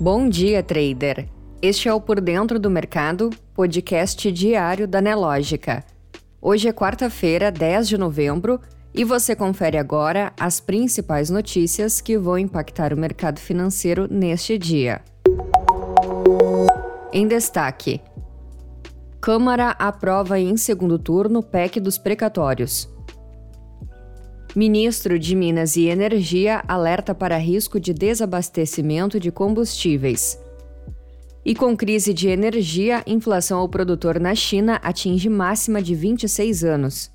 Bom dia, trader. Este é o Por Dentro do Mercado, podcast diário da Nelógica. Hoje é quarta-feira, 10 de novembro, e você confere agora as principais notícias que vão impactar o mercado financeiro neste dia. Em destaque: Câmara aprova em segundo turno PEC dos precatórios. Ministro de Minas e Energia alerta para risco de desabastecimento de combustíveis. E com crise de energia, inflação ao produtor na China atinge máxima de 26 anos.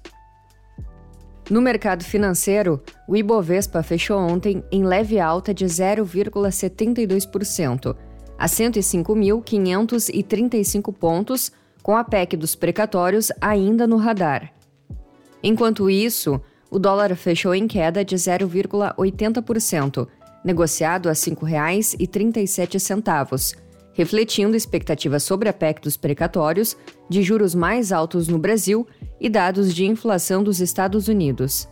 No mercado financeiro, o Ibovespa fechou ontem em leve alta de 0,72%, a 105.535 pontos, com a PEC dos precatórios ainda no radar. Enquanto isso, o dólar fechou em queda de 0,80%, negociado a R$ 5,37, refletindo expectativas sobre a PEC dos precatórios, de juros mais altos no Brasil e dados de inflação dos Estados Unidos.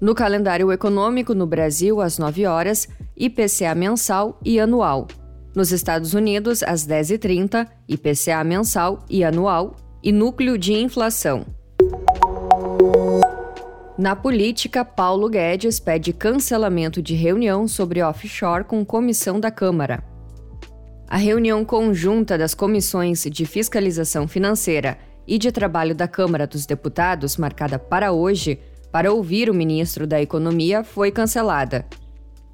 No calendário econômico no Brasil, às 9 horas, IPCA mensal e anual. Nos Estados Unidos, às 10h30, IPCA mensal e anual e núcleo de inflação. Na política, Paulo Guedes pede cancelamento de reunião sobre offshore com comissão da Câmara. A reunião conjunta das comissões de fiscalização financeira e de trabalho da Câmara dos Deputados, marcada para hoje, para ouvir o ministro da Economia, foi cancelada.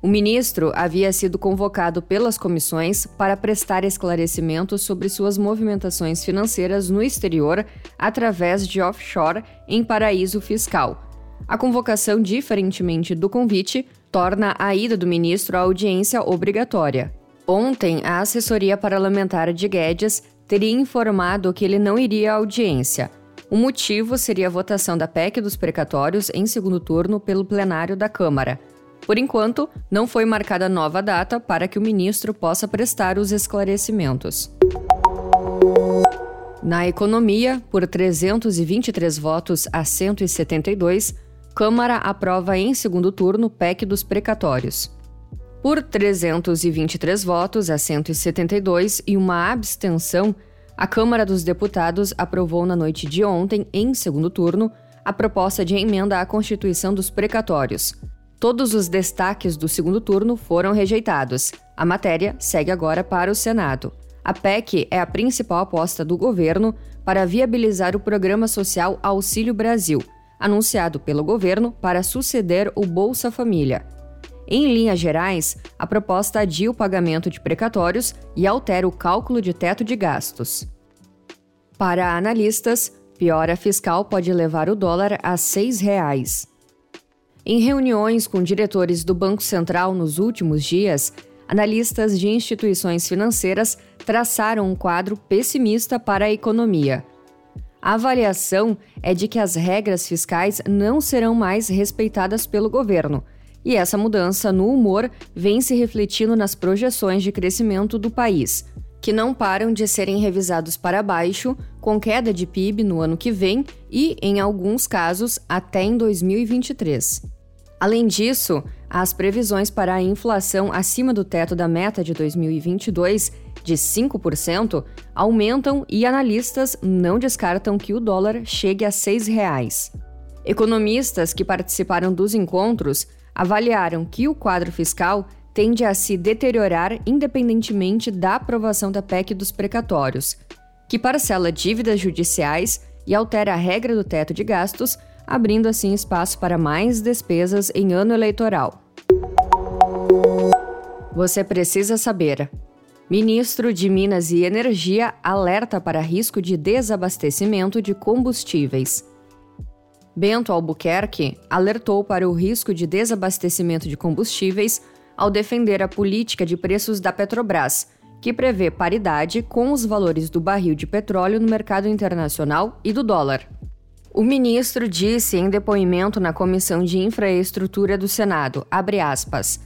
O ministro havia sido convocado pelas comissões para prestar esclarecimentos sobre suas movimentações financeiras no exterior através de offshore em paraíso fiscal a convocação, diferentemente do convite, torna a ida do ministro à audiência obrigatória. Ontem, a assessoria parlamentar de Guedes teria informado que ele não iria à audiência. O motivo seria a votação da PEC dos precatórios em segundo turno pelo plenário da Câmara. Por enquanto, não foi marcada nova data para que o ministro possa prestar os esclarecimentos. Na economia, por 323 votos a 172, Câmara aprova em segundo turno PEC dos precatórios. Por 323 votos a 172 e uma abstenção, a Câmara dos Deputados aprovou na noite de ontem, em segundo turno, a proposta de emenda à Constituição dos precatórios. Todos os destaques do segundo turno foram rejeitados. A matéria segue agora para o Senado. A PEC é a principal aposta do governo para viabilizar o programa social Auxílio Brasil anunciado pelo governo para suceder o Bolsa Família. Em linhas gerais, a proposta adia o pagamento de precatórios e altera o cálculo de teto de gastos. Para analistas, piora fiscal pode levar o dólar a R$ 6,00. Em reuniões com diretores do Banco Central nos últimos dias, analistas de instituições financeiras traçaram um quadro pessimista para a economia – a avaliação é de que as regras fiscais não serão mais respeitadas pelo governo. E essa mudança no humor vem se refletindo nas projeções de crescimento do país, que não param de serem revisados para baixo, com queda de PIB no ano que vem e, em alguns casos, até em 2023. Além disso, as previsões para a inflação acima do teto da meta de 2022 de 5% aumentam e analistas não descartam que o dólar chegue a R$ 6,00. Economistas que participaram dos encontros avaliaram que o quadro fiscal tende a se deteriorar independentemente da aprovação da PEC dos precatórios, que parcela dívidas judiciais e altera a regra do teto de gastos, abrindo assim espaço para mais despesas em ano eleitoral. Você precisa saber. Ministro de Minas e Energia alerta para risco de desabastecimento de combustíveis. Bento Albuquerque alertou para o risco de desabastecimento de combustíveis ao defender a política de preços da Petrobras, que prevê paridade com os valores do barril de petróleo no mercado internacional e do dólar. O ministro disse em depoimento na Comissão de Infraestrutura do Senado, aspas,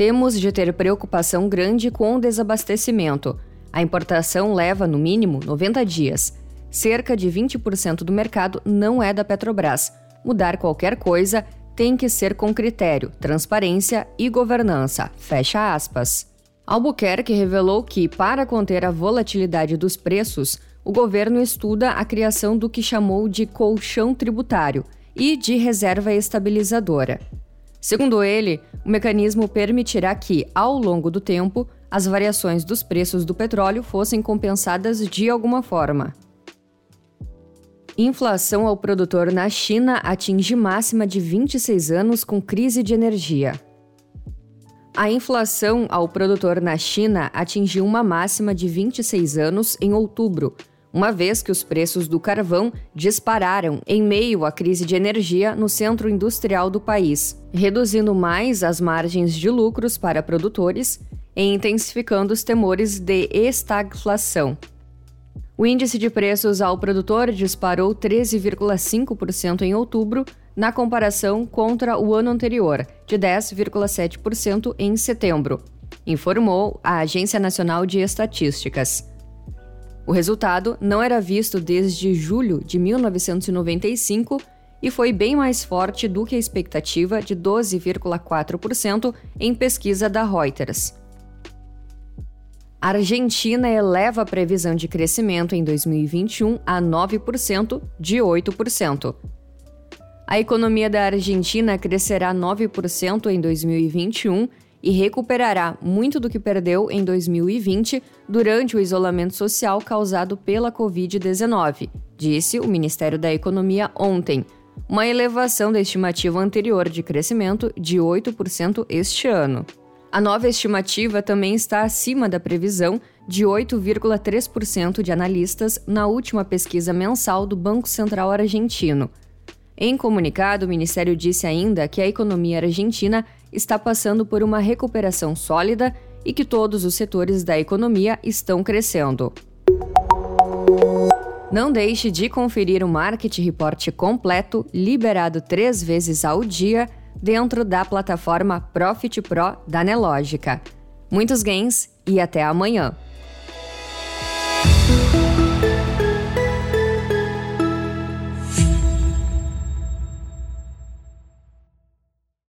temos de ter preocupação grande com o desabastecimento. A importação leva, no mínimo, 90 dias. Cerca de 20% do mercado não é da Petrobras. Mudar qualquer coisa tem que ser com critério, transparência e governança. Fecha aspas. Albuquerque revelou que, para conter a volatilidade dos preços, o governo estuda a criação do que chamou de colchão tributário e de reserva estabilizadora. Segundo ele, o mecanismo permitirá que, ao longo do tempo, as variações dos preços do petróleo fossem compensadas de alguma forma. Inflação ao produtor na China atinge máxima de 26 anos com crise de energia. A inflação ao produtor na China atingiu uma máxima de 26 anos em outubro, uma vez que os preços do carvão dispararam em meio à crise de energia no centro industrial do país, reduzindo mais as margens de lucros para produtores e intensificando os temores de estagflação. O índice de preços ao produtor disparou 13,5% em outubro, na comparação contra o ano anterior, de 10,7% em setembro, informou a Agência Nacional de Estatísticas. O resultado não era visto desde julho de 1995 e foi bem mais forte do que a expectativa de 12,4% em pesquisa da Reuters. A Argentina eleva a previsão de crescimento em 2021 a 9%, de 8%. A economia da Argentina crescerá 9% em 2021 e recuperará muito do que perdeu em 2020 durante o isolamento social causado pela Covid-19, disse o Ministério da Economia ontem, uma elevação da estimativa anterior de crescimento de 8% este ano. A nova estimativa também está acima da previsão de 8,3% de analistas na última pesquisa mensal do Banco Central Argentino. Em comunicado, o Ministério disse ainda que a economia argentina está passando por uma recuperação sólida e que todos os setores da economia estão crescendo. Não deixe de conferir o Market Report completo, liberado três vezes ao dia, dentro da plataforma Profit Pro da Nelogica. Muitos gains e até amanhã!